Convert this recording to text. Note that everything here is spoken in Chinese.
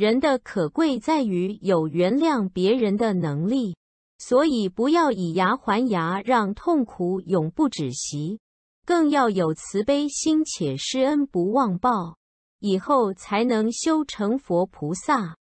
人的可贵在于有原谅别人的能力所以不要以牙还牙让痛苦永不止息更要有慈悲心且施恩不忘报以后才能修成佛菩萨。